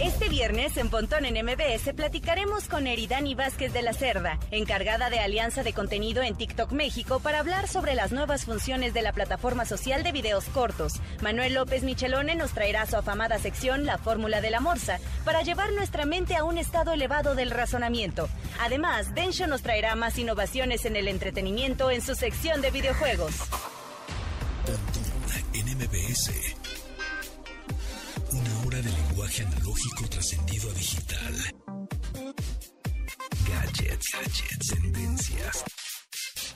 Este viernes en Pontón en MBS platicaremos con Eridani Vázquez de la Cerda, encargada de Alianza de Contenido en TikTok México, para hablar sobre las nuevas funciones de la plataforma social de videos cortos. Manuel López Michelone nos traerá su afamada sección La Fórmula de la Morsa, para llevar nuestra mente a un estado elevado del razonamiento. Además, Densho nos traerá más innovaciones en el entretenimiento en su sección de videojuegos. Pontón en MBS. Una hora de lenguaje analógico trascendido a digital. Gadgets, gadgets, tendencias.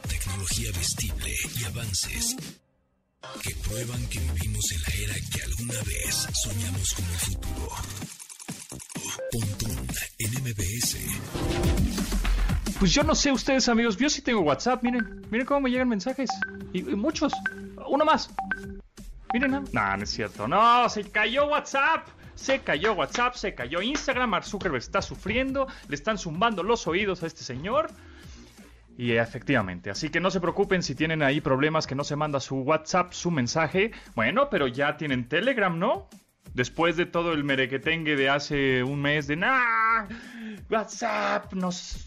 Tecnología vestible y avances que prueban que vivimos en la era que alguna vez soñamos como el futuro. Pontón en MBS. Pues yo no sé ustedes, amigos. Yo sí tengo WhatsApp. Miren, miren cómo me llegan mensajes. Y muchos. Uno más. Miren, no, no, es cierto. No, se cayó WhatsApp. Se cayó WhatsApp, se cayó Instagram. Mark está sufriendo. Le están zumbando los oídos a este señor. Y efectivamente, así que no se preocupen si tienen ahí problemas que no se manda su WhatsApp, su mensaje. Bueno, pero ya tienen Telegram, ¿no? Después de todo el merequetengue de hace un mes de nah, WhatsApp, nos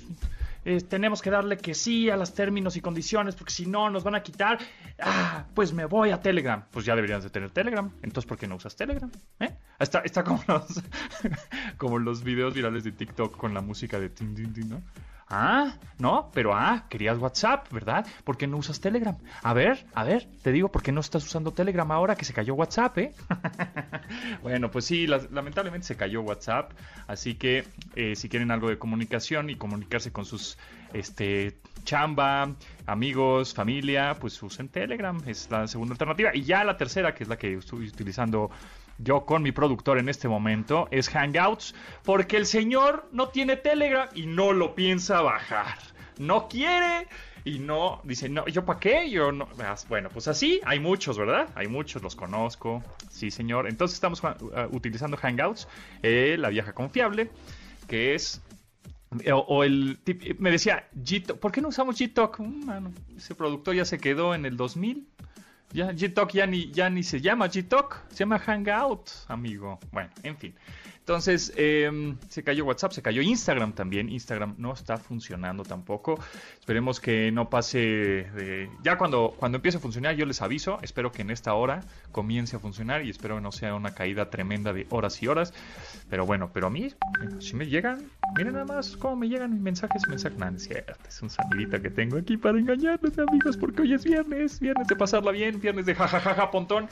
eh, tenemos que darle que sí a los términos y condiciones, porque si no nos van a quitar. Ah, pues me voy a Telegram. Pues ya deberías de tener Telegram. Entonces, ¿por qué no usas Telegram? ¿Eh? Está, está como los como los videos virales de TikTok con la música de tin, tin, tin, ¿no? Ah, no, pero ah, querías WhatsApp, ¿verdad? ¿Por qué no usas Telegram? A ver, a ver, te digo, ¿por qué no estás usando Telegram ahora que se cayó WhatsApp, eh? bueno, pues sí, la- lamentablemente se cayó WhatsApp, así que eh, si quieren algo de comunicación y comunicarse con sus, este, chamba, amigos, familia, pues usen Telegram, es la segunda alternativa. Y ya la tercera, que es la que estoy utilizando yo con mi productor en este momento es Hangouts, porque el señor no tiene Telegram y no lo piensa bajar. No quiere y no dice, no, ¿yo para qué? Yo no. Ah, Bueno, pues así hay muchos, ¿verdad? Hay muchos, los conozco. Sí, señor. Entonces estamos uh, utilizando Hangouts, eh, la vieja confiable, que es o, o el tip- me decía Gtalk, ¿por qué no usamos Gtalk? Mm, ese productor ya se quedó en el 2000. Ya Gtalk ya ni ya ni se llama Gtalk, se llama Hangout, amigo. Bueno, en fin. Entonces, eh, se cayó WhatsApp, se cayó Instagram también. Instagram no está funcionando tampoco. Esperemos que no pase de... Ya cuando, cuando empiece a funcionar yo les aviso. Espero que en esta hora comience a funcionar y espero que no sea una caída tremenda de horas y horas. Pero bueno, pero a mí, si me llegan, miren nada más cómo me llegan mensajes, mensajes. No, es es un salidita que tengo aquí para engañarles, amigos, porque hoy es viernes, viernes de pasarla bien, viernes de jajajaja, pontón.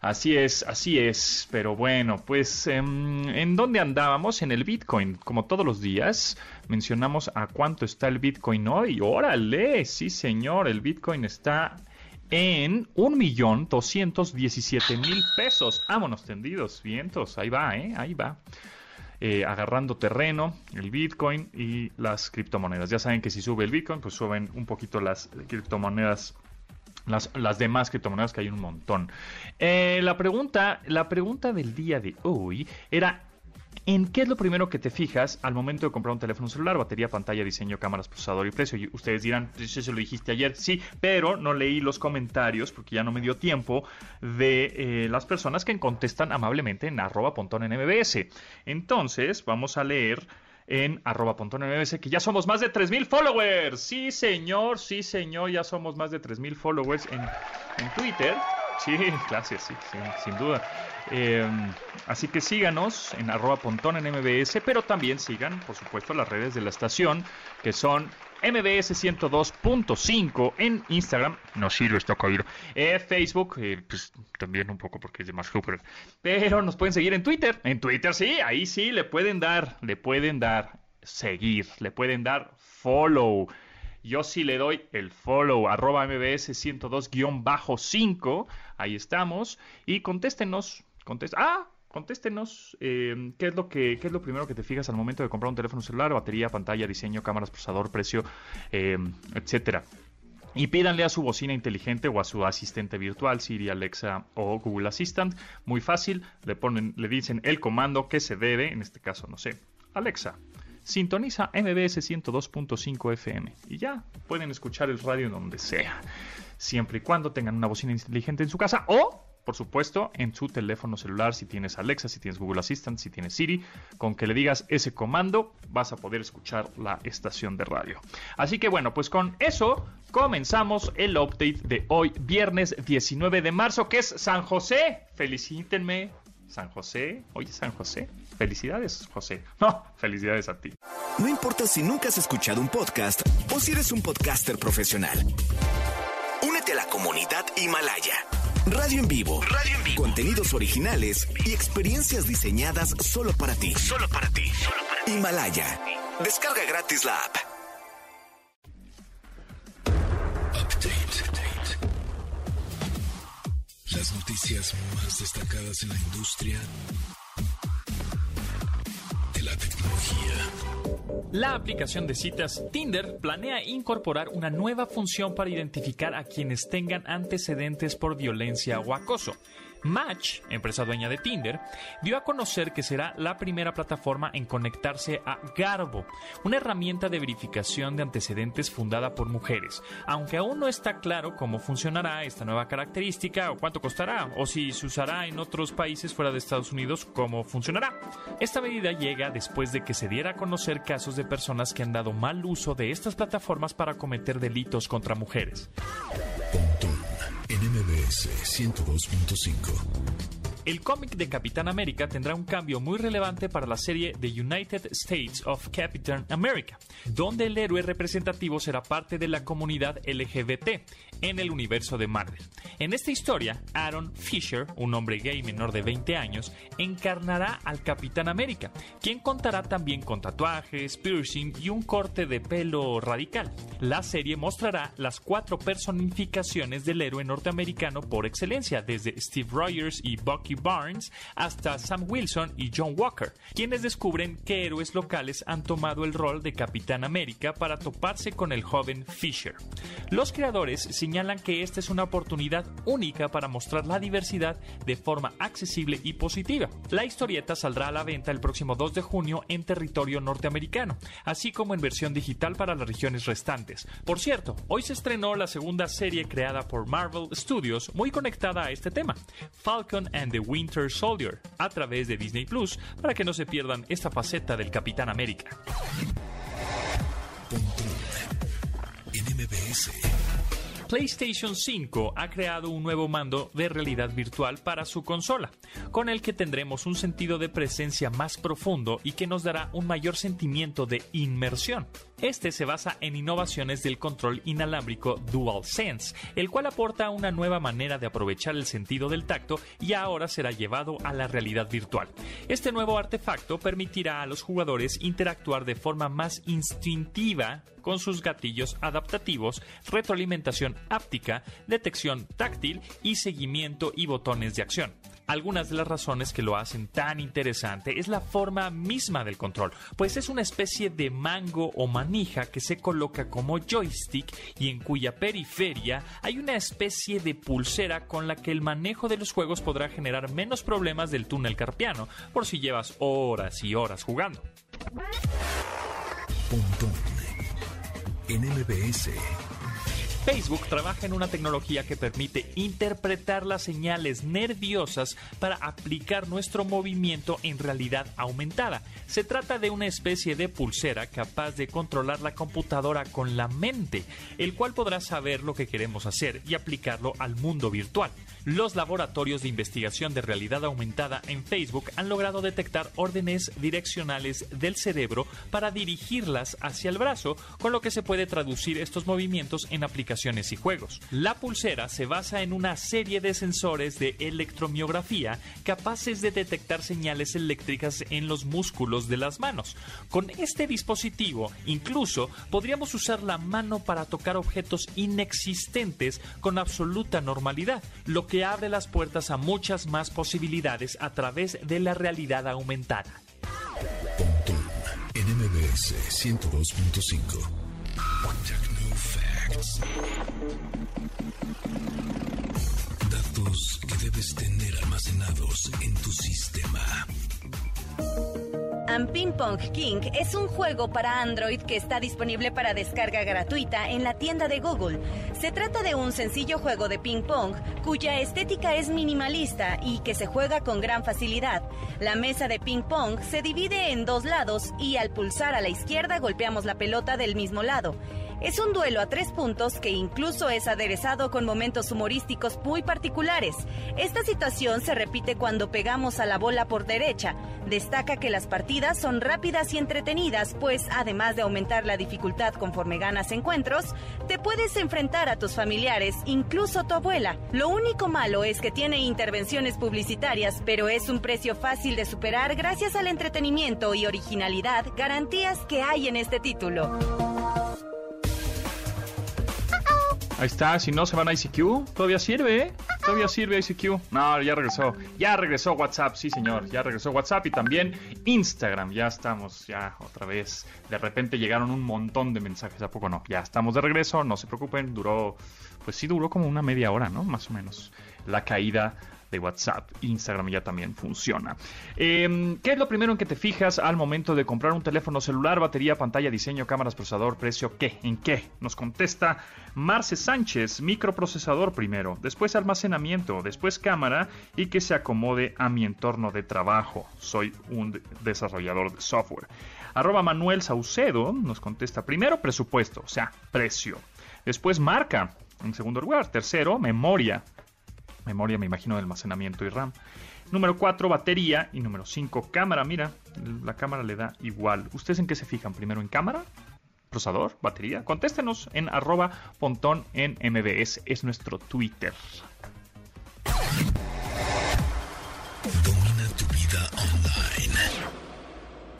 Así es, así es. Pero bueno, pues, em, ¿en dónde andábamos? En el Bitcoin. Como todos los días, mencionamos a cuánto está el Bitcoin hoy. Órale, sí, señor, el Bitcoin está en 1.217.000 pesos. Vámonos tendidos, vientos. Ahí va, ¿eh? Ahí va. Eh, agarrando terreno, el Bitcoin y las criptomonedas. Ya saben que si sube el Bitcoin, pues suben un poquito las criptomonedas las, las demás criptomonedas que hay un montón. Eh, la pregunta, la pregunta del día de hoy era ¿En qué es lo primero que te fijas al momento de comprar un teléfono celular? Batería, pantalla, diseño, cámaras, procesador y precio. Y ustedes dirán, "Pues eso se lo dijiste ayer. Sí, pero no leí los comentarios porque ya no me dio tiempo de eh, las personas que contestan amablemente en arroba pontón en. Entonces, vamos a leer en arroba MBS que ya somos más de 3.000 followers. Sí, señor, sí, señor, ya somos más de 3.000 followers en, en Twitter. Sí, gracias, sí, sin duda. Eh, así que síganos en arroba pontón en MBS, pero también sigan, por supuesto, las redes de la estación, que son MBS 102.5 en Instagram. No sirve esto, caído. Eh, Facebook, eh, pues también un poco porque es de más super. Pero nos pueden seguir en Twitter. En Twitter, sí, ahí sí le pueden dar, le pueden dar seguir, le pueden dar follow. Yo sí le doy el follow, arroba mbs 102-5. Ahí estamos. Y contéstenos. Contest ah, contéstenos. eh, ¿qué, es lo que, ¿Qué es lo primero que te fijas al momento de comprar un teléfono celular? Batería, pantalla, diseño, cámaras, procesador, precio, eh, etcétera. Y pídanle a su bocina inteligente o a su asistente virtual, Siri, Alexa o Google Assistant. Muy fácil, le ponen, le dicen el comando que se debe, en este caso, no sé, Alexa, sintoniza MBS 102.5 FM y ya pueden escuchar el radio donde sea, siempre y cuando tengan una bocina inteligente en su casa o por supuesto, en su teléfono celular, si tienes Alexa, si tienes Google Assistant, si tienes Siri, con que le digas ese comando, vas a poder escuchar la estación de radio. Así que bueno, pues con eso comenzamos el update de hoy, viernes 19 de marzo, que es San José. Felicítenme, San José. Oye, San José. Felicidades, José. No, felicidades a ti. No importa si nunca has escuchado un podcast o si eres un podcaster profesional. Únete a la comunidad Himalaya. Radio en vivo. Radio en vivo. Contenidos originales y experiencias diseñadas solo para ti. Solo para ti. Himalaya. Descarga gratis la app. Update. Las noticias más destacadas en la industria de la tecnología. La aplicación de citas Tinder planea incorporar una nueva función para identificar a quienes tengan antecedentes por violencia o acoso. Match, empresa dueña de Tinder, dio a conocer que será la primera plataforma en conectarse a Garbo, una herramienta de verificación de antecedentes fundada por mujeres, aunque aún no está claro cómo funcionará esta nueva característica o cuánto costará, o si se usará en otros países fuera de Estados Unidos, cómo funcionará. Esta medida llega después de que se diera a conocer casos de personas que han dado mal uso de estas plataformas para cometer delitos contra mujeres. NMBS 102.5. El cómic de Capitán América tendrá un cambio muy relevante para la serie The United States of Captain America, donde el héroe representativo será parte de la comunidad LGBT en el universo de Marvel. En esta historia, Aaron Fisher, un hombre gay menor de 20 años, encarnará al Capitán América, quien contará también con tatuajes, piercing y un corte de pelo radical. La serie mostrará las cuatro personificaciones del héroe norteamericano por excelencia, desde Steve Rogers y Bucky Barnes hasta Sam Wilson y John Walker, quienes descubren que héroes locales han tomado el rol de Capitán América para toparse con el joven Fisher. Los creadores señalan que esta es una oportunidad única para mostrar la diversidad de forma accesible y positiva. La historieta saldrá a la venta el próximo 2 de junio en territorio norteamericano, así como en versión digital para las regiones restantes. Por cierto, hoy se estrenó la segunda serie creada por Marvel Studios muy conectada a este tema, Falcon and the Winter Soldier a través de Disney Plus para que no se pierdan esta faceta del Capitán América. PlayStation 5 ha creado un nuevo mando de realidad virtual para su consola, con el que tendremos un sentido de presencia más profundo y que nos dará un mayor sentimiento de inmersión. Este se basa en innovaciones del control inalámbrico DualSense, el cual aporta una nueva manera de aprovechar el sentido del tacto y ahora será llevado a la realidad virtual. Este nuevo artefacto permitirá a los jugadores interactuar de forma más instintiva con sus gatillos adaptativos, retroalimentación áptica, detección táctil y seguimiento y botones de acción. Algunas de las razones que lo hacen tan interesante es la forma misma del control, pues es una especie de mango o manija que se coloca como joystick y en cuya periferia hay una especie de pulsera con la que el manejo de los juegos podrá generar menos problemas del túnel carpiano, por si llevas horas y horas jugando. Facebook trabaja en una tecnología que permite interpretar las señales nerviosas para aplicar nuestro movimiento en realidad aumentada. Se trata de una especie de pulsera capaz de controlar la computadora con la mente, el cual podrá saber lo que queremos hacer y aplicarlo al mundo virtual. Los laboratorios de investigación de realidad aumentada en Facebook han logrado detectar órdenes direccionales del cerebro para dirigirlas hacia el brazo, con lo que se puede traducir estos movimientos en aplicaciones y juegos. La pulsera se basa en una serie de sensores de electromiografía capaces de detectar señales eléctricas en los músculos de las manos. Con este dispositivo, incluso podríamos usar la mano para tocar objetos inexistentes con absoluta normalidad, lo que abre las puertas a muchas más posibilidades a través de la realidad aumentada. NMBS 102.5 Datos que debes tener almacenados en tu sistema. And Ping Pong King es un juego para Android que está disponible para descarga gratuita en la tienda de Google. Se trata de un sencillo juego de ping-pong cuya estética es minimalista y que se juega con gran facilidad. La mesa de ping-pong se divide en dos lados y al pulsar a la izquierda golpeamos la pelota del mismo lado. Es un duelo a tres puntos que incluso es aderezado con momentos humorísticos muy particulares. Esta situación se repite cuando pegamos a la bola por derecha. Destaca que las partidas son rápidas y entretenidas, pues además de aumentar la dificultad conforme ganas encuentros, te puedes enfrentar a tus familiares, incluso tu abuela. Lo único malo es que tiene intervenciones publicitarias, pero es un precio fácil de superar gracias al entretenimiento y originalidad, garantías que hay en este título. Ahí está, si no se van a ICQ, todavía sirve, ¿eh? Todavía sirve ICQ. No, ya regresó. Ya regresó WhatsApp, sí señor. Ya regresó WhatsApp y también Instagram. Ya estamos, ya otra vez. De repente llegaron un montón de mensajes, ¿a poco no? Ya estamos de regreso, no se preocupen. Duró, pues sí, duró como una media hora, ¿no? Más o menos. La caída de WhatsApp. Instagram ya también funciona. Em, ¿Qué es lo primero en que te fijas al momento de comprar un teléfono celular? Batería, pantalla, diseño, cámaras, procesador, precio, ¿qué? ¿En qué? Nos contesta Marce Sánchez, microprocesador primero, después almacenamiento, después cámara y que se acomode a mi entorno de trabajo. Soy un desarrollador de software. Arroba Manuel Saucedo nos contesta primero presupuesto, o sea, precio. Después marca, en segundo lugar. Tercero, memoria memoria, me imagino, de almacenamiento y RAM. Número 4, batería. Y número 5, cámara. Mira, la cámara le da igual. ¿Ustedes en qué se fijan? ¿Primero en cámara? ¿Procesador? ¿Batería? Contéstenos en arroba pontón en MBS. Es nuestro Twitter. Domina tu vida online.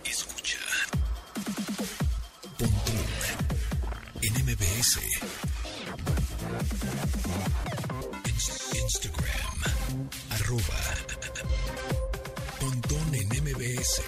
Escucha. Pontón en MBS. Instagram, arroba Pontón en MBS.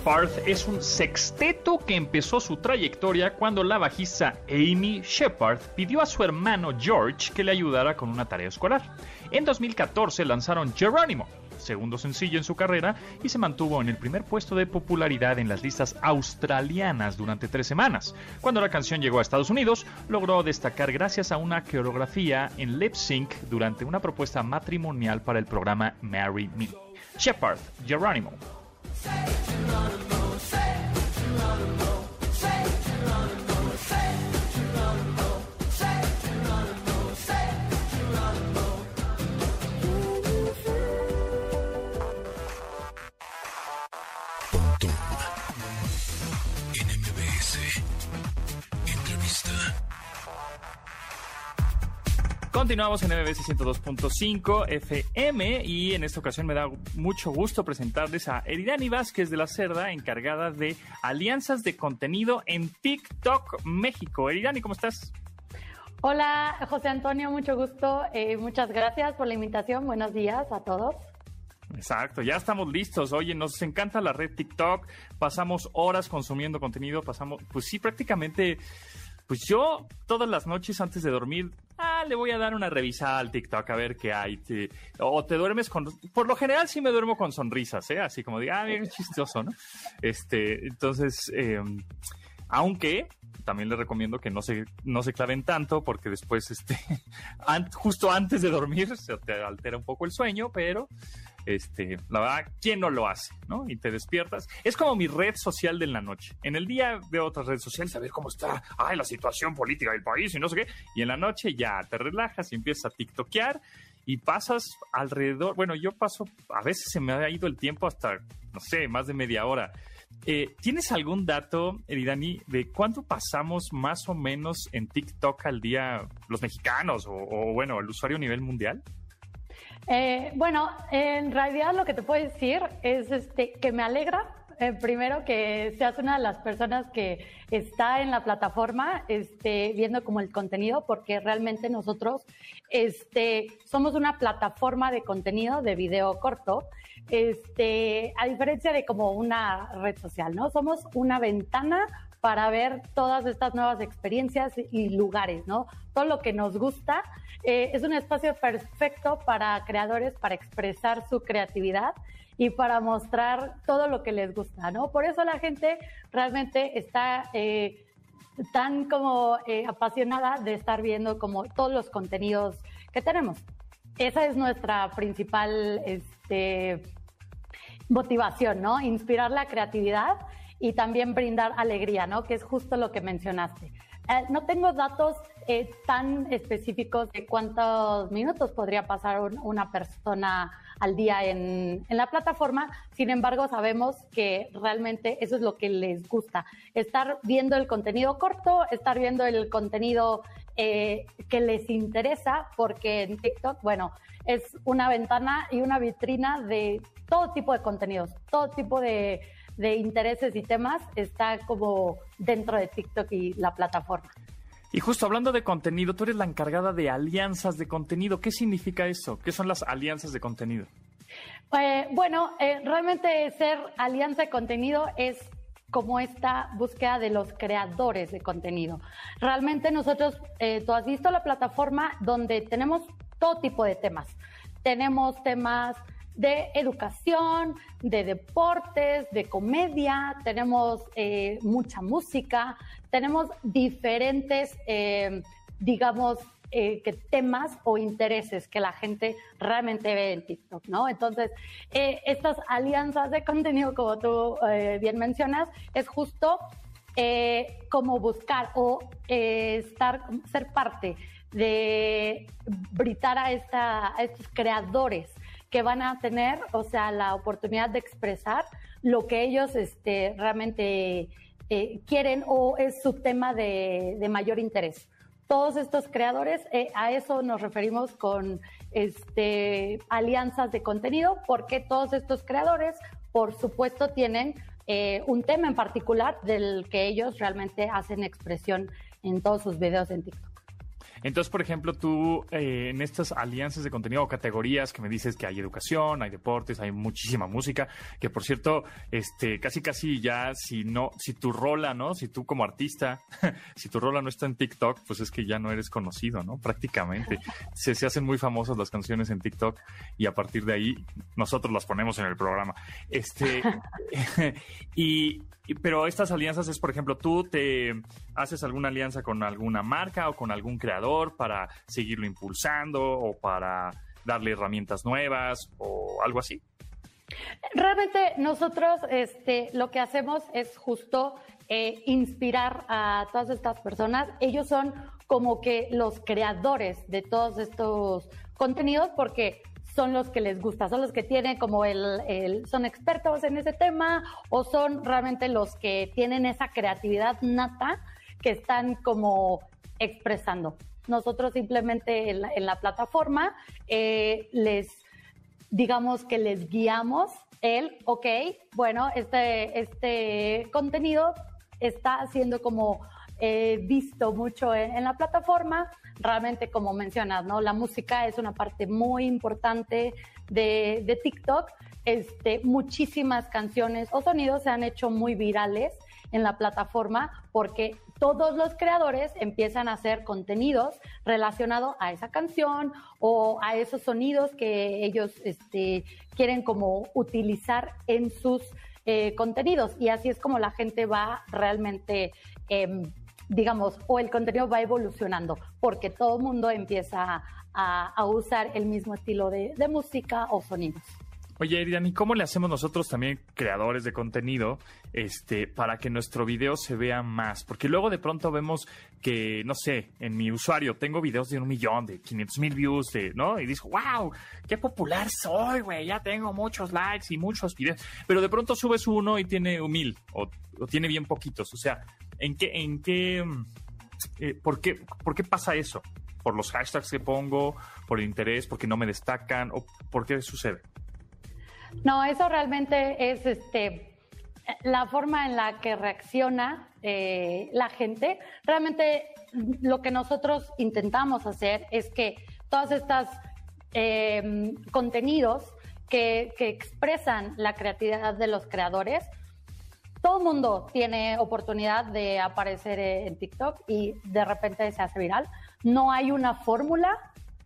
Shepard es un sexteto que empezó su trayectoria cuando la bajista Amy Shepard pidió a su hermano George que le ayudara con una tarea escolar. En 2014 lanzaron Geronimo, segundo sencillo en su carrera, y se mantuvo en el primer puesto de popularidad en las listas australianas durante tres semanas. Cuando la canción llegó a Estados Unidos, logró destacar gracias a una coreografía en lip sync durante una propuesta matrimonial para el programa Marry Me. Shepard, Geronimo. Continuamos en MBS 102.5 FM y en esta ocasión me da mucho gusto presentarles a Eridani Vázquez de la Cerda, encargada de alianzas de contenido en TikTok México. Eridani, ¿cómo estás? Hola, José Antonio, mucho gusto. Eh, muchas gracias por la invitación. Buenos días a todos. Exacto, ya estamos listos. Oye, nos encanta la red TikTok. Pasamos horas consumiendo contenido. Pasamos, pues sí, prácticamente. Pues yo todas las noches antes de dormir, ah, le voy a dar una revisada al TikTok a ver qué hay. O te duermes con, por lo general sí me duermo con sonrisas, ¿eh? Así como de, ah, bien chistoso, ¿no? Este, entonces, eh, aunque también les recomiendo que no se, no se claven tanto porque después, este, justo antes de dormir se te altera un poco el sueño, pero este, la verdad, ¿quién no lo hace? ¿No? Y te despiertas. Es como mi red social de la noche. En el día veo otras redes sociales a ver cómo está, ay, la situación política del país y no sé qué. Y en la noche ya te relajas y empiezas a tiktokear y pasas alrededor. Bueno, yo paso, a veces se me ha ido el tiempo hasta, no sé, más de media hora. Eh, ¿Tienes algún dato, Eridani, de cuánto pasamos más o menos en TikTok al día los mexicanos o, o, bueno, el usuario a nivel mundial? Eh, bueno, en realidad lo que te puedo decir es este, que me alegra eh, primero que seas una de las personas que está en la plataforma este, viendo como el contenido, porque realmente nosotros este, somos una plataforma de contenido de video corto, este, a diferencia de como una red social, ¿no? Somos una ventana para ver todas estas nuevas experiencias y lugares, ¿no? Todo lo que nos gusta. Eh, es un espacio perfecto para creadores para expresar su creatividad y para mostrar todo lo que les gusta, ¿no? Por eso la gente realmente está eh, tan como eh, apasionada de estar viendo como todos los contenidos que tenemos. Esa es nuestra principal este, motivación, ¿no? Inspirar la creatividad y también brindar alegría, ¿no? Que es justo lo que mencionaste. Eh, no tengo datos eh, tan específicos de cuántos minutos podría pasar una persona al día en, en, la plataforma. Sin embargo, sabemos que realmente eso es lo que les gusta. Estar viendo el contenido corto, estar viendo el contenido eh, que les interesa, porque en TikTok, bueno, es una ventana y una vitrina de todo tipo de contenidos, todo tipo de de intereses y temas está como dentro de TikTok y la plataforma. Y justo hablando de contenido, tú eres la encargada de alianzas de contenido. ¿Qué significa eso? ¿Qué son las alianzas de contenido? Eh, bueno, eh, realmente ser alianza de contenido es como esta búsqueda de los creadores de contenido. Realmente nosotros, eh, tú has visto la plataforma donde tenemos todo tipo de temas. Tenemos temas de educación, de deportes, de comedia, tenemos eh, mucha música, tenemos diferentes, eh, digamos, eh, que temas o intereses que la gente realmente ve en TikTok, ¿no? Entonces, estas alianzas de contenido, como tú bien mencionas, es justo como buscar o estar, ser parte de britar a, esta, a estos creadores que van a tener, o sea, la oportunidad de expresar lo que ellos este, realmente eh, quieren o es su tema de, mayor interés. Todos estos creadores, eh, a eso nos referimos con este, alianzas de contenido, porque todos estos creadores, por supuesto, tienen eh, un tema en particular del que ellos realmente hacen expresión en todos sus videos en TikTok. Entonces, por ejemplo, tú eh, en estas alianzas de contenido o categorías que me dices que hay educación, hay deportes, hay muchísima música, que por cierto, este, casi casi ya si no, si tu rola, ¿no? Si tú como artista, si tu rola no está en TikTok, pues es que ya no eres conocido, ¿no? Prácticamente. Se, se hacen muy famosas las canciones en TikTok y a partir de ahí nosotros las ponemos en el programa. Este, y, pero estas alianzas es, por ejemplo, tú te haces alguna alianza con alguna marca o con algún creador para seguirlo impulsando o para darle herramientas nuevas o algo así. Realmente nosotros este, lo que hacemos es justo eh, inspirar a todas estas personas. Ellos son como que los creadores de todos estos contenidos porque son los que les gusta, son los que tienen como el, son expertos en ese tema o son realmente los que tienen esa creatividad nata que están como expresando. Nosotros simplemente en la, plataforma eh, les, digamos que les guiamos el, ok, bueno, este, este contenido está siendo como eh, visto mucho en, la plataforma. Realmente, como mencionas, ¿no? La música es una parte muy importante de, TikTok. Este, muchísimas canciones o sonidos se han hecho muy virales en la plataforma porque todos los creadores empiezan a hacer contenidos relacionados a esa canción o a esos sonidos que ellos este, quieren como utilizar en sus eh, contenidos. Y así es como la gente va realmente em, digamos, o el contenido va evolucionando, porque todo el mundo empieza a, usar el mismo estilo de, música o sonidos. Oye, Eridan, ¿y cómo le hacemos nosotros también, creadores de contenido, este, para que nuestro video se vea más? Porque luego de pronto vemos que, no sé, en mi usuario tengo videos de un millón, de 500 mil views, de, ¿no? Y digo, wow, qué popular soy, güey, ya tengo muchos likes y muchos videos. Pero de pronto subes uno y tiene un mil, o, o tiene bien poquitos. O sea, ¿En qué, en qué, eh, por qué, por qué pasa eso? ¿Por los hashtags que pongo? ¿Por el interés? ¿Porque no me destacan? ¿O por qué sucede? No, eso realmente es este la forma en la que reacciona eh, la gente, realmente lo que nosotros intentamos hacer es que todos estos eh, contenidos que, expresan la creatividad de los creadores, todo el mundo tiene oportunidad de aparecer en TikTok y de repente se hace viral. No hay una fórmula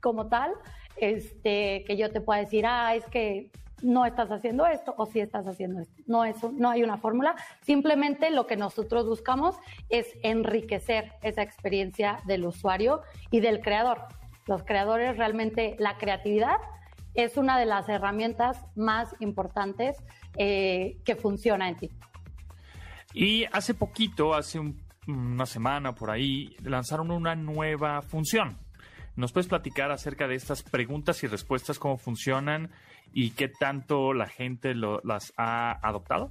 como tal este, que yo te pueda decir, ah, es que no estás haciendo esto o sí estás haciendo esto. No, es, no hay una fórmula. Simplemente lo que nosotros buscamos es enriquecer esa experiencia del usuario y del creador. Los creadores realmente, la creatividad es una de las herramientas más importantes eh, que funciona en TikTok. Y hace poquito, hace una semana por ahí, lanzaron una nueva función. ¿Nos puedes platicar acerca de estas preguntas y respuestas, cómo funcionan y qué tanto la gente las ha adoptado?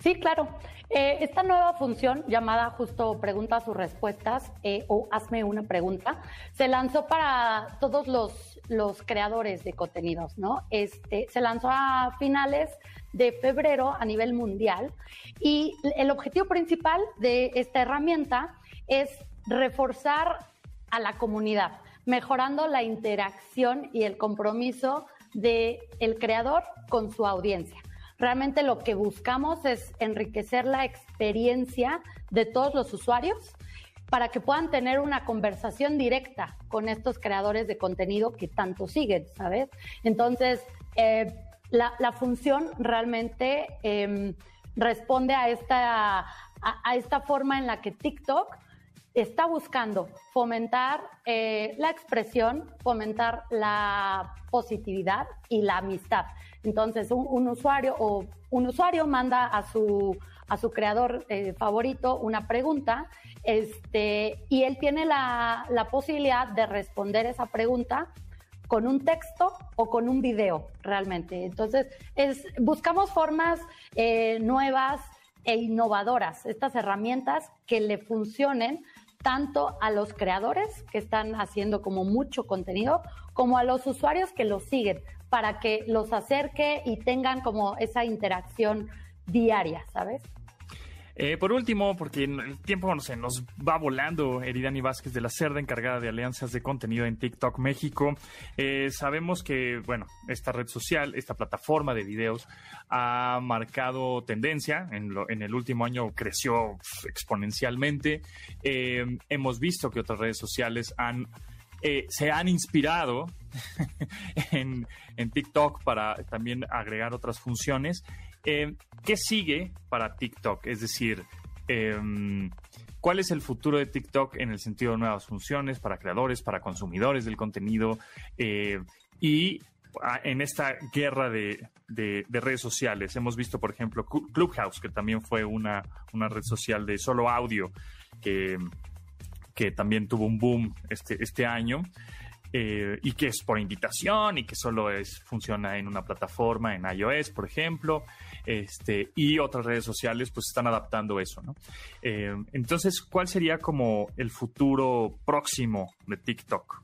Sí, claro. Eh, esta nueva función llamada justo preguntas o respuestas eh, o hazme una pregunta se lanzó para todos los, los creadores de contenidos, ¿no? Este, se lanzó a finales de febrero a nivel mundial y el objetivo principal de esta herramienta es reforzar a la comunidad, mejorando la interacción y el compromiso del el creador con su audiencia. Realmente lo que buscamos es enriquecer la experiencia de todos los usuarios para que puedan tener una conversación directa con estos creadores de contenido que tanto siguen, ¿sabes? Entonces, eh, la, función realmente em, responde a esta, a esta forma en la que TikTok está buscando fomentar eh, la expresión, fomentar la positividad y la amistad. Entonces, un, usuario o un usuario manda a su a su creador eh, favorito una pregunta, este, y él tiene la, posibilidad de responder esa pregunta con un texto o con un video, realmente. Entonces, es, buscamos formas eh, nuevas e innovadoras, estas herramientas que le funcionen tanto a los creadores que están haciendo como mucho contenido, como a los usuarios que los siguen, para que los acerque y tengan como esa interacción diaria, ¿sabes? Eh, por último, porque el tiempo no nos va volando, Eridani Vázquez de la Cerda, encargada de alianzas de contenido en TikTok México. Eh, sabemos que, bueno, esta red social, esta plataforma de videos ha marcado tendencia. En, el último año creció exponencialmente. Eh, hemos visto que otras redes sociales han se han inspirado en, TikTok para también agregar otras funciones. Eh, ¿Qué sigue para TikTok? Es decir, em, ¿cuál es el futuro de TikTok en el sentido de nuevas funciones para creadores, para consumidores del contenido? Eh, y ah, en esta guerra de, redes sociales, hemos visto, por ejemplo, Clubhouse, que también fue una, red social de solo audio, que, que también tuvo un boom este, este año. Eh, y que es por invitación y que solo es, funciona en una plataforma, en iOS, por ejemplo, este, y otras redes sociales pues están adaptando eso, ¿no? Eh, entonces, ¿cuál sería como el futuro próximo de TikTok?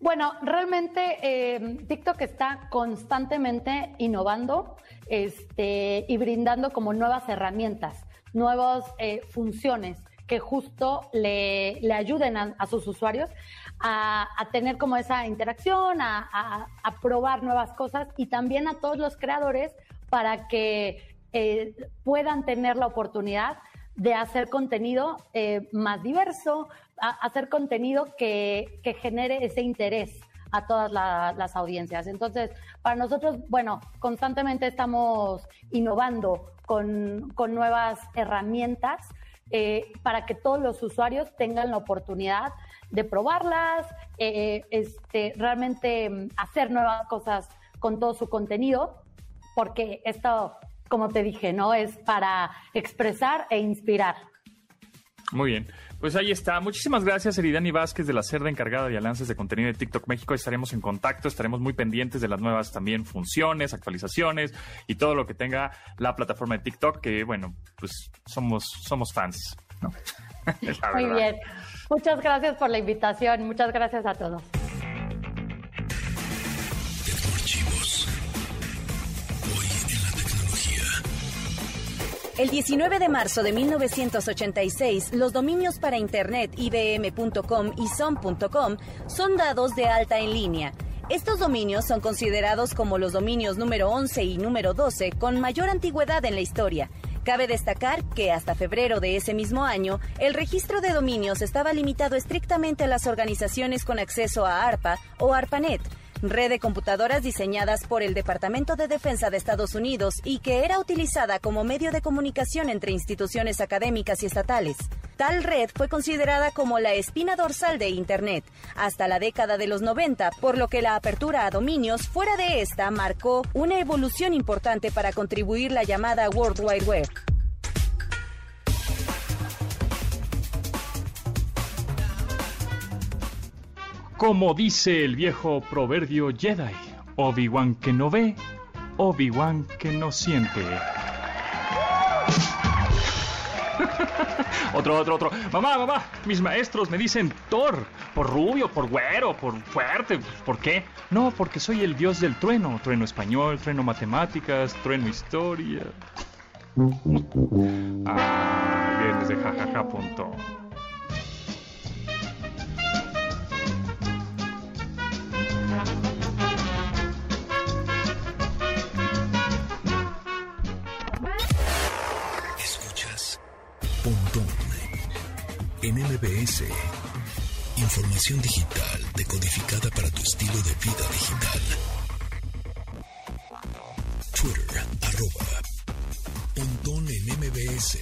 Bueno, realmente eh, TikTok está constantemente innovando este, y brindando como nuevas herramientas, nuevas funciones que justo le, ayuden a, sus usuarios a, tener como esa interacción, a, probar nuevas cosas y también a todos los creadores para que eh, puedan tener la oportunidad de hacer contenido eh, más diverso, hacer contenido que, genere ese interés a todas las audiencias. Entonces, para nosotros, bueno, constantemente estamos innovando con, nuevas herramientas eh, para que todos los usuarios tengan la oportunidad de probarlas, eh, este, realmente mm, hacer nuevas cosas con todo su contenido, porque esto, como te dije, no es para expresar e inspirar. Muy bien. Pues ahí está. Muchísimas gracias, Eridani Vázquez de la CERDA, encargada de alianzas de contenido de TikTok México. Estaremos en contacto, estaremos muy pendientes de las nuevas también funciones, actualizaciones y todo lo que tenga la plataforma de TikTok, que bueno, pues somos, somos fans. muy bien. Muchas gracias por la invitación. Muchas gracias a todos. El 19 de marzo de 1986, los dominios para Internet ibm.com y som.com son dados de alta en línea. Estos dominios son considerados como los dominios número 11 y número 12 con mayor antigüedad en la historia. Cabe destacar que hasta febrero de ese mismo año, el registro de dominios estaba limitado estrictamente a las organizaciones con acceso a ARPA o ARPANET, red de computadoras diseñadas por el Departamento de Defensa de Estados Unidos y que era utilizada como medio de comunicación entre instituciones académicas y estatales. Tal red fue considerada como la espina dorsal de Internet hasta la década de los 90, por lo que la apertura a dominios fuera de esta marcó una evolución importante para contribuir la llamada World Wide Web. Como dice el viejo proverbio Jedi, Obi-Wan que no ve, Obi-Wan que no siente. otro, otro, otro. Mamá, mamá, mis maestros me dicen Thor. Por rubio, por güero, por fuerte. ¿Por qué? No, porque soy el dios del trueno. Trueno español, trueno matemáticas, trueno historia. Ah, vienes de jajaja punto. MBS. Información digital decodificada para tu estilo de vida digital. Twitter, arroba, pontón en MBS.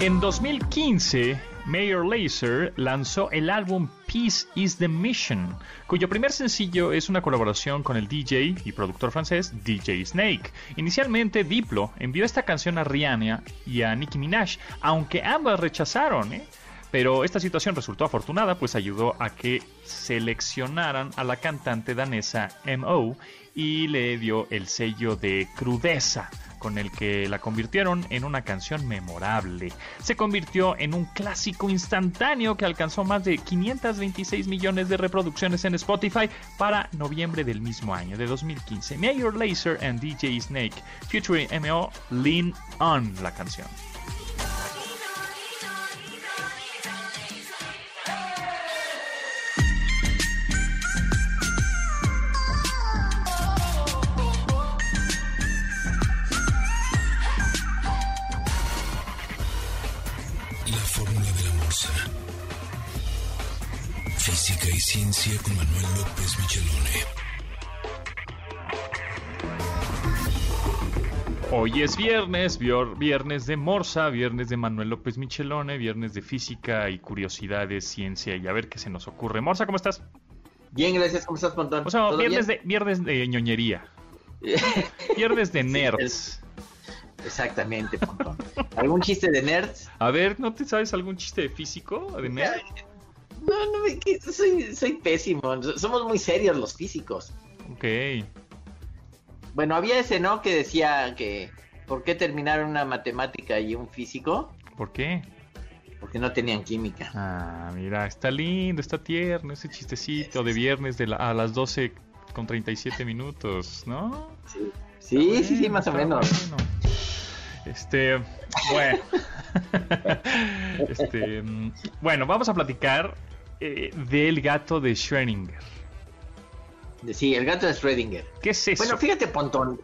En 2015, Mayor Laser lanzó el álbum Peace is the Mission, cuyo primer sencillo es una colaboración con el DJ y productor francés DJ Snake. Inicialmente, Diplo envió esta canción a Rihanna y a Nicki Minaj, aunque ambas rechazaron, ¿eh? Pero esta situación resultó afortunada, pues ayudó a que seleccionaran a la cantante danesa MO y le dio el sello de crudeza con el que la convirtieron en una canción memorable. Se convirtió en un clásico instantáneo que alcanzó más de 526 millones de reproducciones en Spotify para noviembre del mismo año, de 2015. Mayor Laser and DJ Snake, featuring MO Lean On, la canción. Ciencia con Manuel López Michelone. Hoy es viernes, viernes de Morsa, viernes de Manuel López Michelone, viernes de física y curiosidades, ciencia y a ver qué se nos ocurre. Morsa, ¿cómo estás? Bien, gracias. ¿Cómo estás, Pontón? O sea, viernes de, viernes de ñoñería. viernes de nerds. Exactamente, Pontón. ¿Algún chiste de nerds? A ver, ¿no te sabes algún chiste de físico, de nerds? No, no, soy, soy pésimo. Somos muy serios los físicos. Ok. Bueno, había ese, ¿no? Que decía que ¿por qué terminar una matemática y un físico? ¿Por qué? Porque no tenían química. Ah, mira, está lindo, está tierno ese chistecito de viernes de a las 12 con 37 minutos, ¿no? Sí, sí, sí, sí, más o menos. Este, bueno. este, mm, bueno, vamos a platicar eh, del gato de Schrödinger. Sí, el gato de Schrödinger. ¿Qué es eso? Bueno, fíjate, Pontón.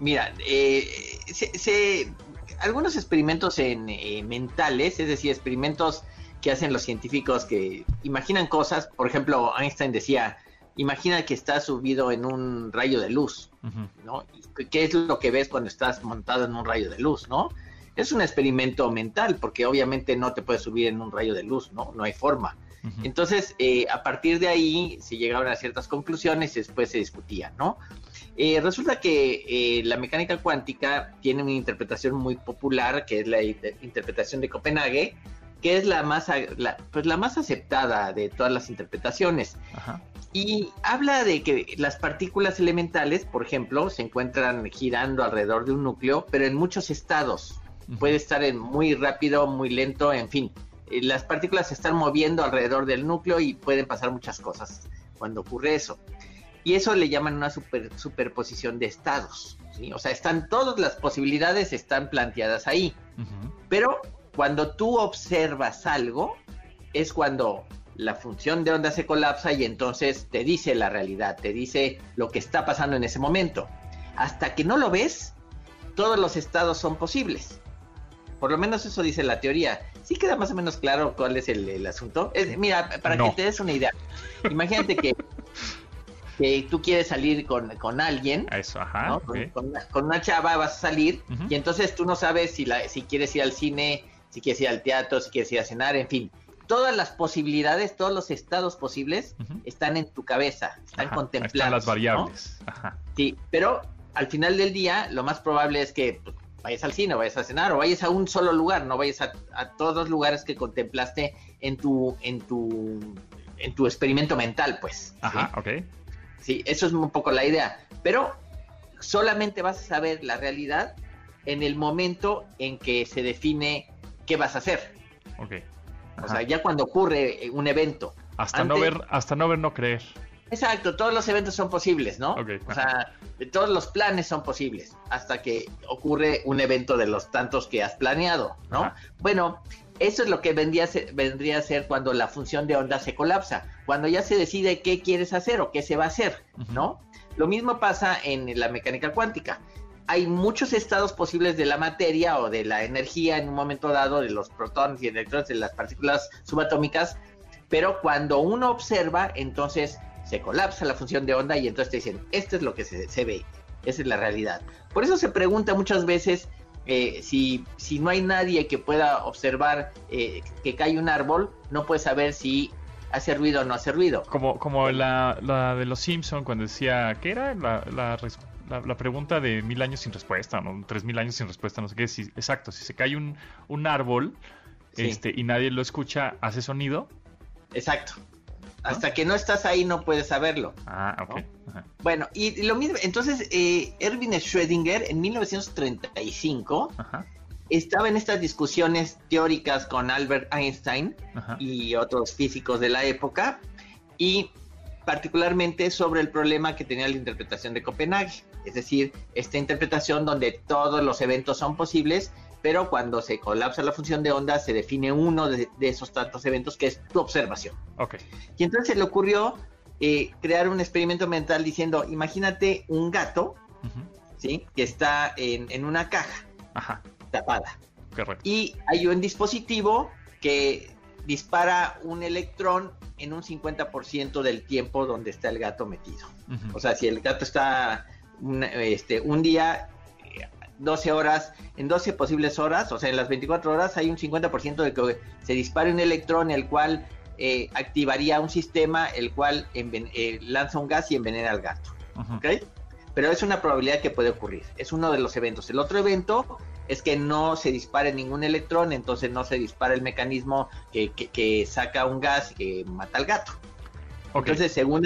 Mira, eh, se, algunos experimentos en, eh, mentales, es decir, experimentos que hacen los científicos que imaginan cosas. Por ejemplo, Einstein decía, imagina que estás subido en un rayo de luz, ¿no? ¿Qué es lo que ves cuando estás montado en un rayo de luz, no? Es un experimento mental, porque obviamente no te puedes subir en un rayo de luz, ¿no? No hay forma. Entonces, eh, a partir de ahí se llegaron a ciertas conclusiones y después se discutía, ¿no? Eh, resulta que eh, la mecánica cuántica tiene una interpretación muy popular, que es la interpretación de Copenhague, que es la más, pues la más aceptada de todas las interpretaciones. Y habla de que las partículas elementales, por ejemplo, se encuentran girando alrededor de un núcleo, pero en muchos estados. Puede estar en muy rápido, muy lento, en fin. Eh, las partículas se están moviendo alrededor del núcleo y pueden pasar muchas cosas cuando ocurre eso. Y eso le llaman una superposición de estados. O sea, están todas las posibilidades están planteadas ahí. Pero cuando tú observas algo, es cuando la función de onda se colapsa y entonces te dice la realidad, te dice lo que está pasando en ese momento. Hasta que no lo ves, todos los estados son posibles. Por lo menos eso dice la teoría. Sí queda más o menos claro cuál es el, asunto. mira, para que te des una idea. Imagínate que, que tú quieres salir con, alguien. Eso, ajá. Con, una, chava vas a salir y entonces tú no sabes si, la, si quieres ir al cine, si quieres ir al teatro, si quieres ir a cenar, en fin. Todas las posibilidades, todos los estados posibles están en tu cabeza, están contemplados. Están las variables. Sí, pero al final del día lo más probable es que pues, vayas al cine, vayas a cenar o vayas a un solo lugar, no vayas a, todos los lugares que contemplaste en tu, en tu, en tu experimento mental, pues. Ajá, ok. Sí, eso es un poco la idea. Pero solamente vas a saber la realidad en el momento en que se define qué vas a hacer. Ok. O sea, ya cuando ocurre un evento. Hasta no ver, hasta no ver, no creer. Exacto, todos los eventos son posibles, ¿no? O sea, todos los planes son posibles hasta que ocurre un evento de los tantos que has planeado, ¿no? Bueno, eso es lo que vendría a, ser, vendría a ser cuando la función de onda se colapsa, cuando ya se decide qué quieres hacer o qué se va a hacer, ¿no? Lo mismo pasa en la mecánica cuántica hay muchos estados posibles de la materia o de la energía en un momento dado, de los protones y electrones, de las partículas subatómicas, pero cuando uno observa, entonces se colapsa la función de onda y entonces te dicen, esto es lo que se, ve, esa es la realidad. Por eso se pregunta muchas veces eh, si, si no hay nadie que pueda observar eh, que cae un árbol, no puede saber si hace ruido o no hace ruido. Como, como la, la de los Simpson cuando decía, ¿qué era? La, la, la, pregunta de mil años sin respuesta, ¿no? Tres mil años sin respuesta, no sé qué. Si, exacto, si se cae un, un árbol este, y nadie lo escucha, ¿hace sonido? Exacto. Hasta que no estás ahí no puedes saberlo. Ah, ok. Bueno, y lo mismo, entonces eh, Erwin Schrödinger en 1935 estaba en estas discusiones teóricas con Albert Einstein y otros físicos de la época y particularmente sobre el problema que tenía la interpretación de Copenhague, es decir, esta interpretación donde todos los eventos son posibles, pero cuando se colapsa la función de onda se define uno de, esos tantos eventos que es tu observación. Okay. Y entonces se le ocurrió eh, crear un experimento mental diciendo, imagínate un gato, ¿sí? Que está en, una caja tapada. Y hay un dispositivo que dispara un electrón en un 50% del tiempo donde está el gato metido. O sea, si el gato está un, este, un día, 12 horas, en 12 posibles horas, o sea, en las 24 horas hay un 50% de que se dispare un electrón, el cual eh, activaría un sistema, el cual eh, lanza un gas y envenena al gato. Pero es una probabilidad que puede ocurrir. Es uno de los eventos. El otro evento es que no se dispare ningún electrón, entonces no se dispara el mecanismo que, saca un gas y que mata al gato. Entonces, según,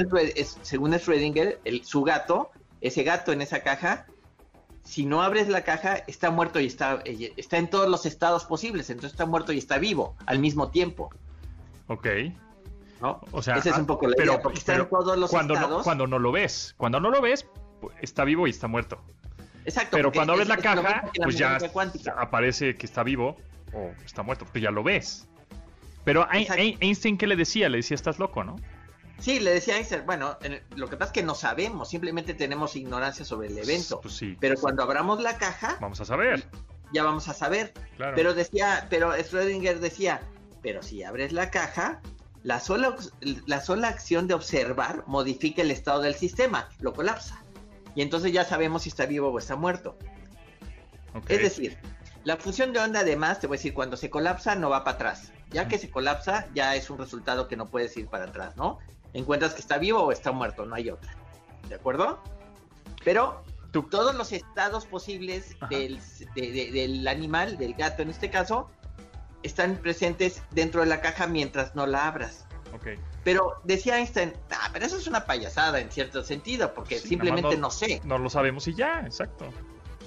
según Schrödinger, el, su gato, ese gato en esa caja, si no abres la caja, está muerto y está, está en todos los estados posibles, entonces está muerto y está vivo al mismo tiempo. Ok. ¿No? O sea, es un poco la pero, idea, porque está en todos los cuando estados. No, cuando no lo ves, cuando no lo ves, está vivo y está muerto. Exacto. Pero cuando ves la caja, pues ya aparece que está vivo o está muerto, pues ya lo ves. Pero Einstein, ¿qué le decía? Le decía, estás loco, ¿no? Sí, le decía Einstein, bueno, lo que pasa es que no sabemos, simplemente tenemos ignorancia sobre el evento. Pues sí, pero cuando abramos la caja... Vamos a saber. Ya vamos a saber. Pero decía, pero Schrödinger decía, pero si abres la caja, la sola, la sola acción de observar modifica el estado del sistema, lo colapsa y entonces ya sabemos si está vivo o está muerto. Es decir, la función de onda además, te voy a decir, cuando se colapsa no va para atrás, Ya que se colapsa, ya es un resultado que no puedes ir para atrás, ¿no? Encuentras que está vivo o está muerto, no hay otra. ¿De acuerdo? Pero todos los estados posibles del, del animal, del gato en este caso, están presentes dentro de la caja mientras no la abras. Ok. Pero decía Einstein, ah, pero eso es una payasada en cierto sentido, porque Sí, simplemente no, más sé. No lo sabemos y ya, exacto.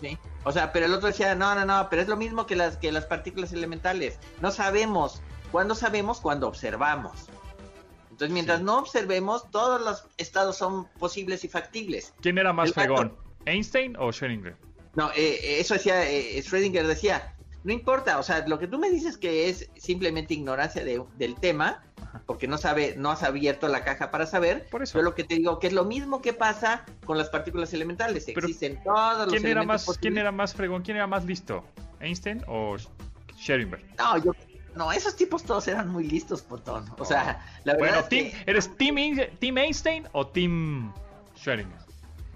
¿sí? O sea, pero el otro decía, no, no, no, pero es lo mismo que las, que las partículas elementales. No sabemos. ¿Cuándo sabemos? Cuando observamos. Entonces, mientras no observemos, todos los estados son posibles y factibles. ¿Quién era más El fregón? ¿Einstein o Schrödinger? No, eh, eso decía, eh, Schrödinger decía, no importa, o sea, lo que tú me dices que es simplemente ignorancia de- del tema, porque no sabe, no has abierto la caja para saber, Por eso. yo lo que te digo que es lo mismo que pasa con las partículas elementales, Pero, existen todos los ¿Quién era elementos más, posibles. quién era más fregón? ¿Quién era más listo? ¿Einstein o Schrödinger? No, yo, no, esos tipos todos eran muy listos, potón. O sea, la verdad Bueno, es team, que ¿eres team, In- team Einstein o Team Schrödinger?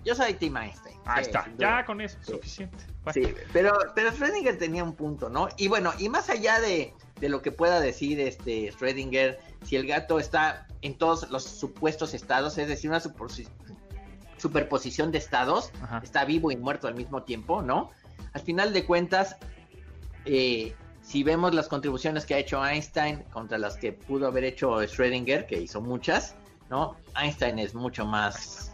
yo soy Tim Einstein. Ahí sí, está, ya con eso, Sí. suficiente. Bueno, Sí, pero, pero Schrödinger tenía un punto, ¿no? Y bueno, y más allá de, de lo que pueda decir este Schrödinger, si el gato está en todos los supuestos estados, es decir, una superposi- superposición de estados, Ajá. está vivo y muerto al mismo tiempo, ¿no? Al final de cuentas, eh, si vemos las contribuciones que ha hecho Einstein contra las que pudo haber hecho Schrödinger, que hizo muchas, ¿no? Einstein es mucho más...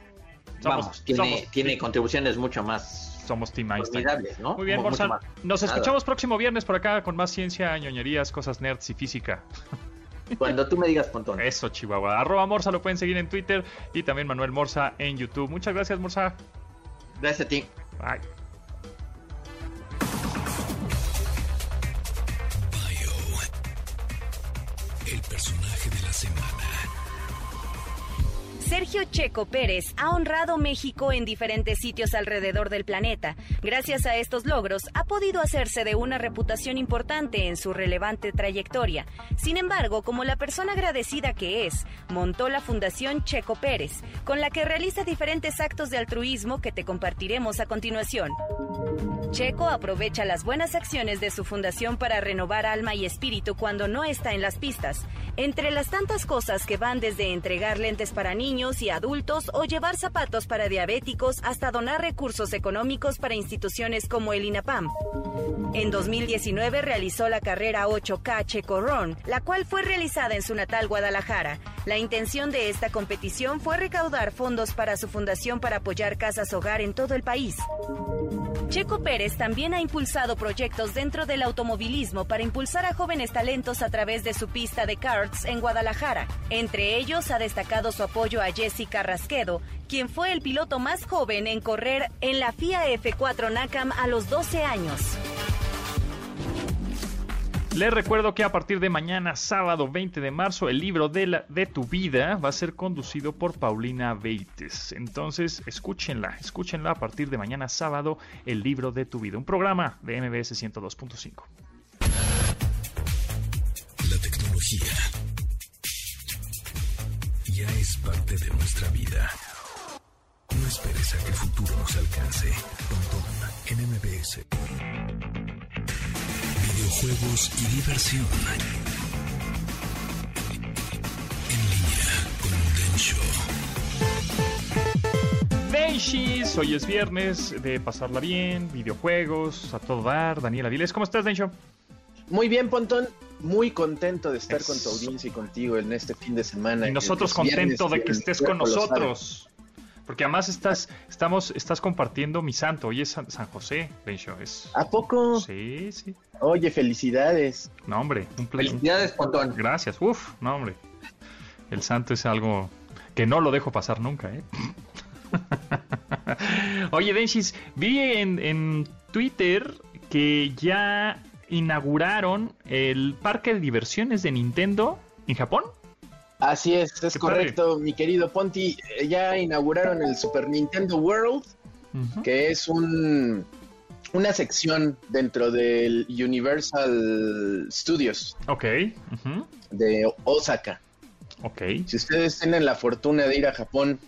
Somos- vamos, tiene, somos- tiene contribuciones mucho más somos Team Einstein. ¿no? Muy bien, más Nos nada. escuchamos próximo viernes por acá con más ciencia, ñoñerías, cosas nerds y física. Cuando tú me digas, Pontón. Eso, Chihuahua. Arroba Morsa lo pueden seguir en Twitter y también Manuel Morsa en YouTube. Muchas gracias, Morsa. Gracias a ti. Bye. El Sergio Checo Pérez ha honrado México en diferentes sitios alrededor del planeta. Gracias a estos logros, ha podido hacerse de una reputación importante en su relevante trayectoria. Sin embargo, como la persona agradecida que es, montó la Fundación Checo Pérez, con la que realiza diferentes actos de altruismo que te compartiremos a continuación. Checo aprovecha las buenas acciones de su fundación para renovar alma y espíritu cuando no está en las pistas. Entre las tantas cosas que van desde entregar lentes para niños y adultos o llevar zapatos para diabéticos hasta donar recursos económicos para instituciones como el INAPAM. En 2019 realizó la carrera 8K Checo Run, la cual fue realizada en su natal Guadalajara. La intención de esta competición fue recaudar fondos para su fundación para apoyar casas hogar en todo el país. Checo Pérez también ha impulsado proyectos dentro del automovilismo para impulsar a jóvenes talentos a través de su pista de karts en Guadalajara. Entre ellos ha destacado su apoyo a Jessica Rasquedo, quien fue el piloto más joven en correr en la FIA F4 NACAM a los 12 años. Les recuerdo que a partir de mañana, sábado 20 de marzo, el libro de, la- de tu vida va a ser conducido por Paulina Beites. Entonces, escúchenla, escúchenla a partir de mañana, sábado, el libro de tu vida. Un programa de MBS 102.5. La tecnología ya es parte de nuestra vida. No esperes a que el futuro nos alcance. Pontón en MBS. Videojuegos y diversión. En línea con Densho. Denshis, hoy es viernes de pasarla bien, videojuegos, a todo dar. Daniela Viles, ¿cómo estás, Densho? Muy bien, Pontón. Muy contento de estar con tu audiencia y contigo en este fin de semana. Y nosotros contentos de que estés con nosotros. Porque además estás, estamos, estás compartiendo mi santo. Hoy es San, San José, Densho. Es... ¿A poco? Sí, sí. Oye, felicidades. No, hombre, un play. Felicidades, Pontón. Gracias. Uf, no, hombre. El santo es algo que no lo dejo pasar nunca, ¿eh? Oye, Denshis, vi en, en Twitter que ya inauguraron el parque de diversiones de Nintendo en Japón. Así es, es correcto, mi querido Ponti. Eh, Ya inauguraron el Super Nintendo World, que es un una sección dentro del Universal Studios Ok. de Osaka. Ok. Si ustedes tienen la fortuna de ir a Japón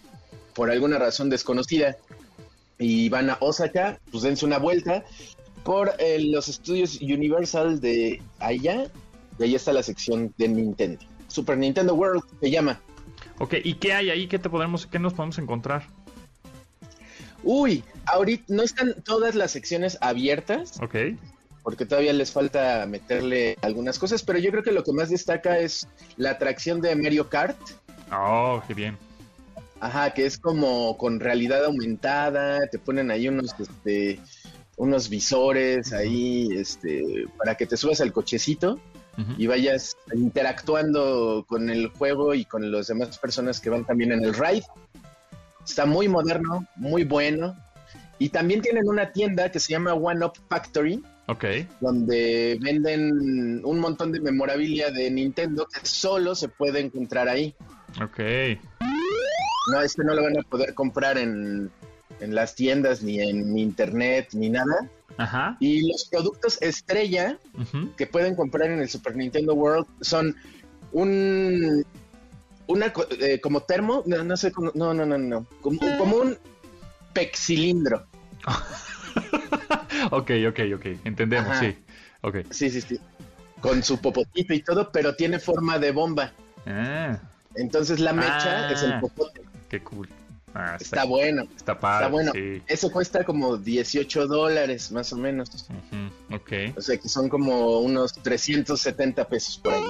por alguna razón desconocida y van a Osaka, pues dense una vuelta por eh, los estudios Universal de allá Y ahí está la sección de Nintendo. Super Nintendo World se llama. Ok, ¿y qué hay ahí? ¿Qué, te podemos, qué nos podemos encontrar? Uy, ahorita no están todas las secciones abiertas. Ok. Porque todavía les falta meterle algunas cosas, pero yo creo que lo que más destaca es la atracción de Mario Kart. Oh, qué bien. Ajá, que es como con realidad aumentada, te ponen ahí unos, este, unos visores ahí, este, para que te subas al cochecito y vayas interactuando con el juego y con las demás personas que van también en el ride. Está muy moderno, muy bueno. Y también tienen una tienda que se llama One Up Factory. Ok. Donde venden un montón de memorabilia de Nintendo que solo se puede encontrar ahí. Ok. No, este no lo van a poder comprar en, las tiendas, ni en internet, ni nada. Ajá. Y los productos estrella que pueden comprar en el Super Nintendo World son un una eh, como termo, no, no sé cómo, no, no, no, no, como, como un pexilindro. ok, ok, ok, entendemos, sí. Okay. Sí, sí, sí. Con su popotito y todo, pero tiene forma de bomba. Ah. Entonces la mecha es el Ah. popote. Qué cool. Ah, Está bueno. Está padre. Está bueno. Sí. Eso cuesta como 18 dólares, más o menos. Ujú, Ok, O sea que son como unos 370 pesos por ahí.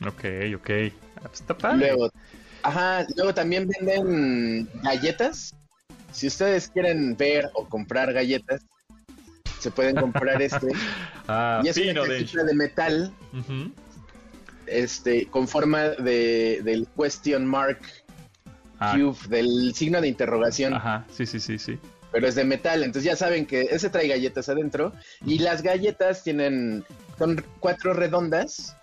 ¿no? ok, ok. Ah, pues Está padre. Luego, ajá, luego también venden galletas. Si ustedes quieren ver o comprar galletas, se pueden comprar este. Ah, y es fino, una de hecho. cajita de metal, este, con forma de, del question mark Ah, cube, del signo de interrogación, Ajá, sí, sí, sí, sí. pero es de metal. Entonces ya saben que ese trae galletas adentro. Y las galletas tienen, son cuatro redondas.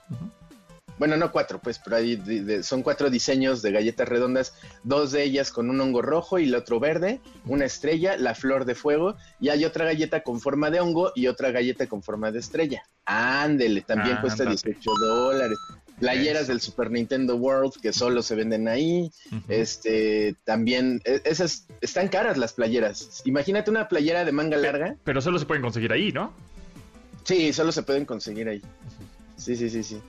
Bueno, no cuatro, pues, pero ahí de- de- son cuatro diseños de galletas redondas, dos de ellas con un hongo rojo y el otro verde, una estrella, la flor de fuego, y hay otra galleta con forma de hongo y otra galleta con forma de estrella. Ándele, también cuesta Ándale. 18 dólares. Playeras del Super Nintendo World que solo se venden ahí. Este, también, e- esas están caras las playeras. Imagínate una playera de manga larga. Pero solo se pueden conseguir ahí, ¿no? Sí, solo se pueden conseguir ahí. Sí, sí, sí, sí.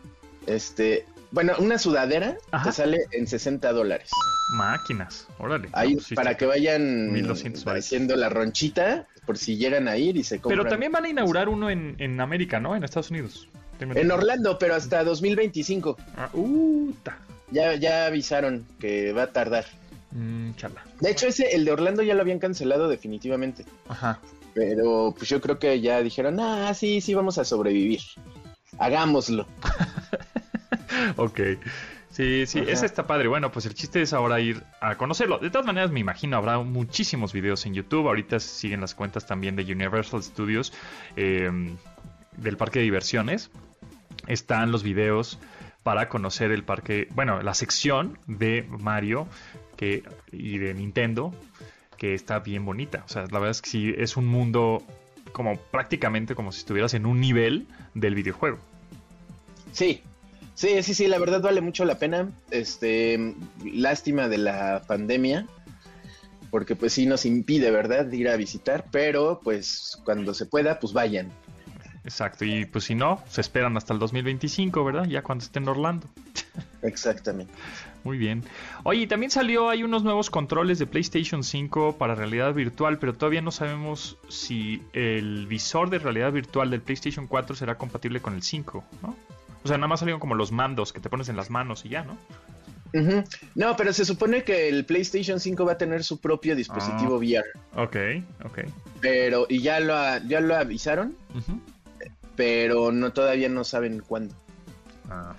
Este, bueno, una sudadera Ajá. te sale en 60 dólares. Máquinas, órale. Ahí No, pues para que vayan 1200 varos. haciendo la ronchita por si llegan a ir y se compran. Pero también van a inaugurar uno en, en América, ¿no? En Estados Unidos. En. Orlando, pero hasta 2025. Ah, uh. Ya, ya avisaron que va a tardar. Mm, chala. De hecho, ese, el de Orlando ya lo habían cancelado definitivamente. Ajá. Pero pues yo creo que ya dijeron, ah, sí, sí, vamos a sobrevivir. Hagámoslo. Ok. Sí, sí, Ajá. ese está padre. Bueno, pues el chiste es ahora ir a conocerlo. De todas maneras, me imagino, habrá muchísimos videos en YouTube. Ahorita siguen las cuentas también de Universal Studios, eh, del parque de diversiones. Están los videos para conocer el parque, bueno, la sección de Mario que, y de Nintendo, que está bien bonita. O sea, la verdad es que sí, es un mundo como prácticamente como si estuvieras en un nivel del videojuego. Sí, sí, sí, sí, la verdad vale mucho la pena. Este, lástima de la pandemia, porque pues sí nos impide, ¿verdad?, ir a visitar, pero pues cuando se pueda, pues vayan. Exacto, y pues si no, se esperan hasta el 2025, ¿verdad? Ya cuando esté en Orlando. Exactamente. Muy bien. Oye, también salió, hay unos nuevos controles de PlayStation 5 para realidad virtual, pero todavía no sabemos si el visor de realidad virtual del PlayStation 4 será compatible con el 5, ¿no? O sea, nada más salieron como los mandos que te pones en las manos y ya, ¿no? No, pero se supone que el PlayStation 5 va a tener su propio dispositivo VR, Ok, ok. pero y ya lo ya lo avisaron, Ujú. Pero no todavía no saben cuándo. Ah,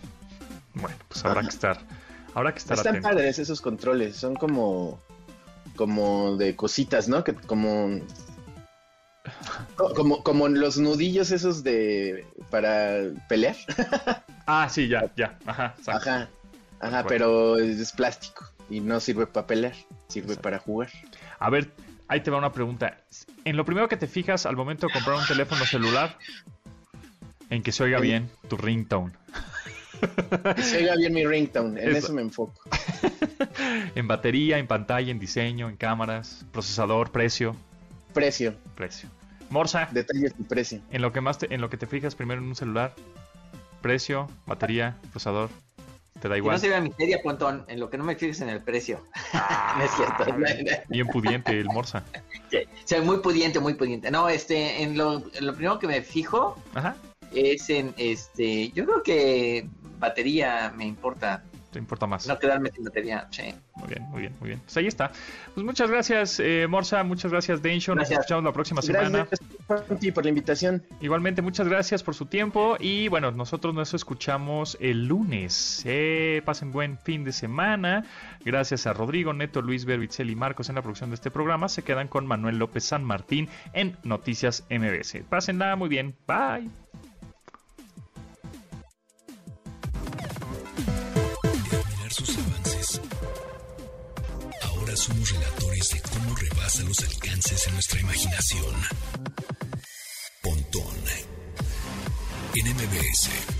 bueno, pues habrá Ajá. que estar, habrá que estar Están atento. padres esos controles, son como como de cositas, ¿no? Que como co- como como los nudillos esos de para pelear. Ah, sí, ya, ya. Ajá, exacto. Ajá. Ajá, pero es plástico y no sirve para pelear, sirve Exacto. para jugar. A ver, ahí te va una pregunta. En lo primero que te fijas al momento de comprar un teléfono celular, en que se oiga En- bien tu ringtone. Que se oiga bien mi ringtone, en Eso. eso me enfoco. En batería, en pantalla, en diseño, en cámaras, procesador, precio, Precio, precio. Morsa, detalles y precio. en lo que más te, en lo que te fijas primero en un celular. Precio, batería, procesador. Te da igual. no se vea miseria, Pontón, en lo que no me fijes en el precio. no es cierto. Bien pudiente el Morsa. Sí, muy pudiente, muy pudiente. No, este, en lo, en lo primero que me fijo Ajá. Es en, este, yo creo que batería me importa te importa más. No quedarme sin batería, sí. Muy bien, muy bien, muy bien. Pues ahí está. Pues muchas gracias, eh, Morsa, muchas gracias, Densho. Nos escuchamos la próxima semana. Gracias, por la invitación. Igualmente, muchas gracias por su tiempo. Y bueno, nosotros nos escuchamos el lunes. Eh, pasen buen fin de semana. Gracias a Rodrigo, Neto, Luis Berbitzel y Marcos en la producción de este programa. Se quedan con Manuel López San Martín en Noticias MBS. Pásenla muy bien. Bye. Somos relatores de cómo rebasa los alcances en nuestra imaginación. Pontón en MBS.